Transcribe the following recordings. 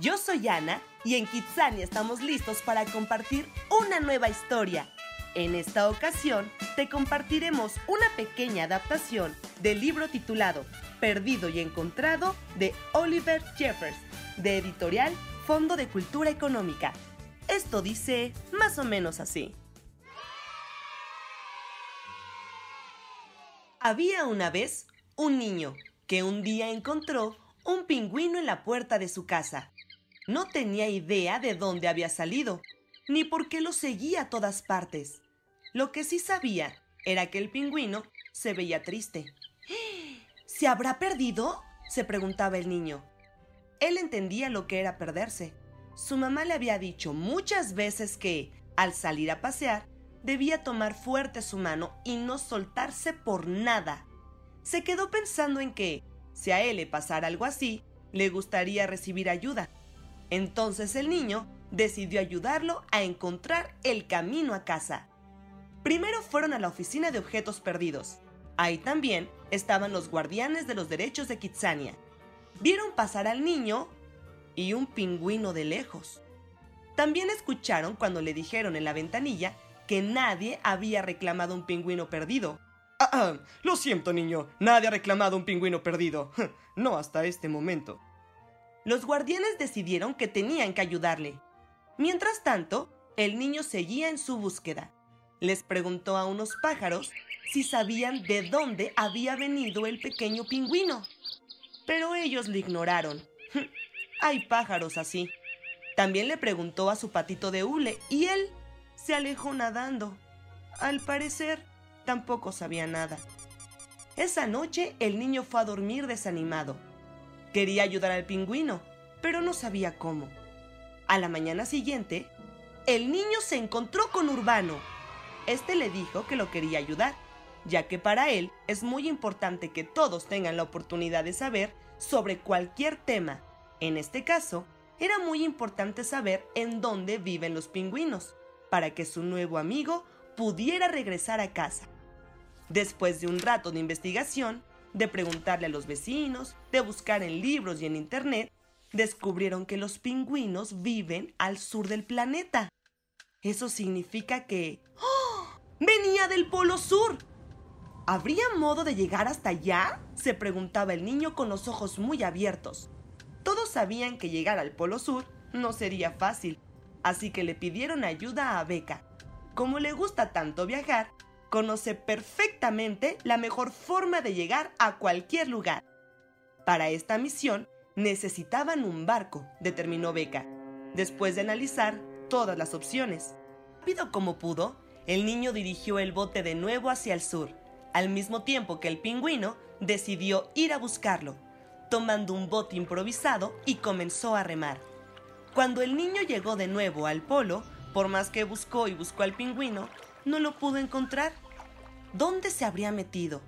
Yo soy Ana y en Kitsania estamos listos para compartir una nueva historia. En esta ocasión te compartiremos una pequeña adaptación del libro titulado Perdido y Encontrado de Oliver Jeffers, de editorial Fondo de Cultura Económica. Esto dice más o menos así. Había una vez un niño que un día encontró un pingüino en la puerta de su casa. No tenía idea de dónde había salido, ni por qué lo seguía a todas partes. Lo que sí sabía era que el pingüino se veía triste. ¿Se habrá perdido? se preguntaba el niño. Él entendía lo que era perderse. Su mamá le había dicho muchas veces que, al salir a pasear, debía tomar fuerte su mano y no soltarse por nada. Se quedó pensando en que, si a él le pasara algo así, le gustaría recibir ayuda. Entonces el niño decidió ayudarlo a encontrar el camino a casa. Primero fueron a la oficina de objetos perdidos. Ahí también estaban los guardianes de los derechos de Kitsania. Vieron pasar al niño y un pingüino de lejos. También escucharon cuando le dijeron en la ventanilla que nadie había reclamado un pingüino perdido. Ah, ah, lo siento, niño. Nadie ha reclamado un pingüino perdido. No hasta este momento. Los guardianes decidieron que tenían que ayudarle. Mientras tanto, el niño seguía en su búsqueda. Les preguntó a unos pájaros si sabían de dónde había venido el pequeño pingüino. Pero ellos lo ignoraron. Hay pájaros así. También le preguntó a su patito de hule y él se alejó nadando. Al parecer, tampoco sabía nada. Esa noche el niño fue a dormir desanimado. Quería ayudar al pingüino, pero no sabía cómo. A la mañana siguiente, el niño se encontró con Urbano. Este le dijo que lo quería ayudar, ya que para él es muy importante que todos tengan la oportunidad de saber sobre cualquier tema. En este caso, era muy importante saber en dónde viven los pingüinos, para que su nuevo amigo pudiera regresar a casa. Después de un rato de investigación, de preguntarle a los vecinos, de buscar en libros y en internet, descubrieron que los pingüinos viven al sur del planeta. Eso significa que... ¡Oh! ¡Venía del Polo Sur! ¿Habría modo de llegar hasta allá? se preguntaba el niño con los ojos muy abiertos. Todos sabían que llegar al Polo Sur no sería fácil, así que le pidieron ayuda a Beca. Como le gusta tanto viajar, conoce perfectamente la mejor forma de llegar a cualquier lugar. Para esta misión necesitaban un barco, determinó Beca, después de analizar todas las opciones. Rápido como pudo, el niño dirigió el bote de nuevo hacia el sur, al mismo tiempo que el pingüino decidió ir a buscarlo, tomando un bote improvisado y comenzó a remar. Cuando el niño llegó de nuevo al polo, por más que buscó y buscó al pingüino, no lo pudo encontrar. ¿Dónde se habría metido?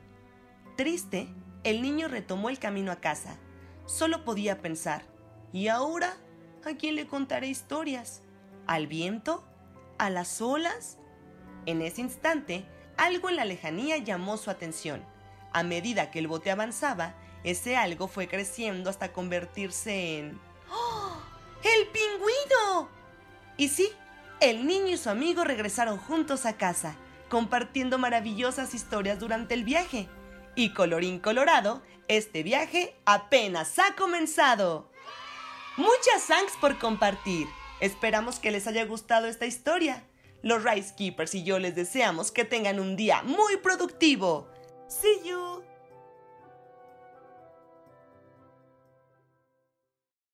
Triste, el niño retomó el camino a casa. Solo podía pensar, ¿y ahora a quién le contaré historias? ¿Al viento? ¿A las olas? En ese instante, algo en la lejanía llamó su atención. A medida que el bote avanzaba, ese algo fue creciendo hasta convertirse en... ¡Oh! ¡El pingüino! Y sí, el niño y su amigo regresaron juntos a casa, compartiendo maravillosas historias durante el viaje. Y colorín colorado, este viaje apenas ha comenzado. Muchas thanks por compartir. Esperamos que les haya gustado esta historia. Los Rice Keepers y yo les deseamos que tengan un día muy productivo. See you.